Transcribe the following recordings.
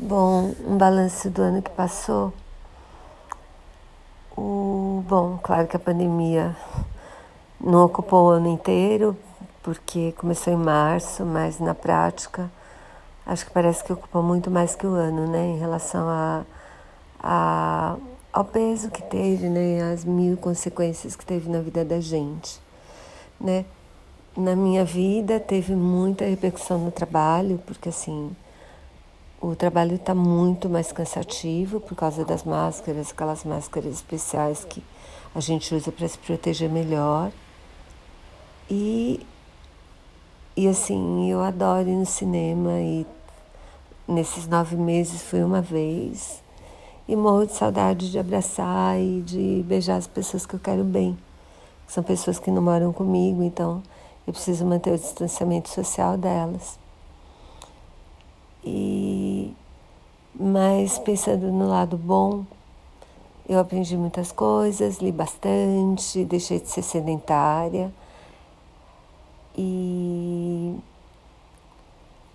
Bom, um balanço do ano que passou. O, bom, claro que a pandemia não ocupou o ano inteiro, porque começou em março, mas na prática acho que parece que ocupou muito mais que o ano, né, em relação a, a, ao peso que teve, né, as mil consequências que teve na vida da gente, né. Na minha vida teve muita repercussão no trabalho, porque assim, o trabalho está muito mais cansativo por causa das máscaras, aquelas máscaras especiais que a gente usa para se proteger melhor. E, e assim, eu adoro ir no cinema e nesses nove meses fui uma vez e morro de saudade de abraçar e de beijar as pessoas que eu quero bem. São pessoas que não moram comigo, então eu preciso manter o distanciamento social delas. E mas pensando no lado bom, eu aprendi muitas coisas, li bastante, deixei de ser sedentária e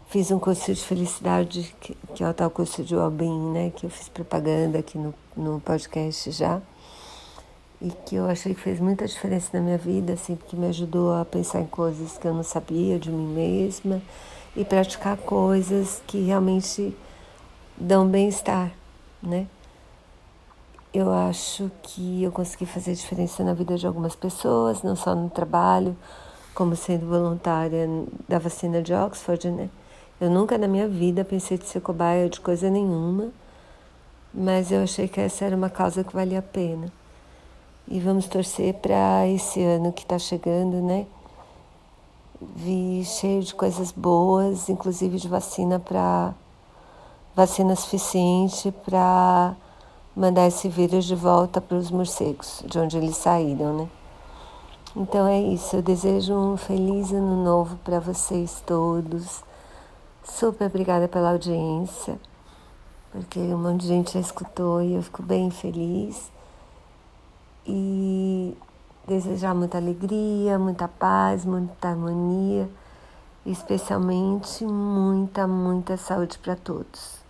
fiz um curso de felicidade, que, que é o tal curso de Wellbeing, né, que eu fiz propaganda aqui no, no podcast já, e que eu achei que fez muita diferença na minha vida, assim, porque me ajudou a pensar em coisas que eu não sabia de mim mesma, e praticar coisas que realmente dão bem-estar, né? Eu acho que eu consegui fazer diferença na vida de algumas pessoas, não só no trabalho, como sendo voluntária da vacina de Oxford, né? Eu nunca na minha vida pensei de ser cobaia de coisa nenhuma, mas eu achei que essa era uma causa que valia a pena. E vamos torcer para esse ano que está chegando, né? vi cheio de coisas boas, inclusive de vacina para vacina suficiente para mandar esse vírus de volta para os morcegos, de onde eles saíram, né? Então é isso, eu desejo um feliz ano novo para vocês todos. Super obrigada pela audiência, porque um monte de gente já escutou e eu fico bem feliz. E desejar muita alegria, muita paz, muita harmonia, especialmente muita, muita saúde para todos.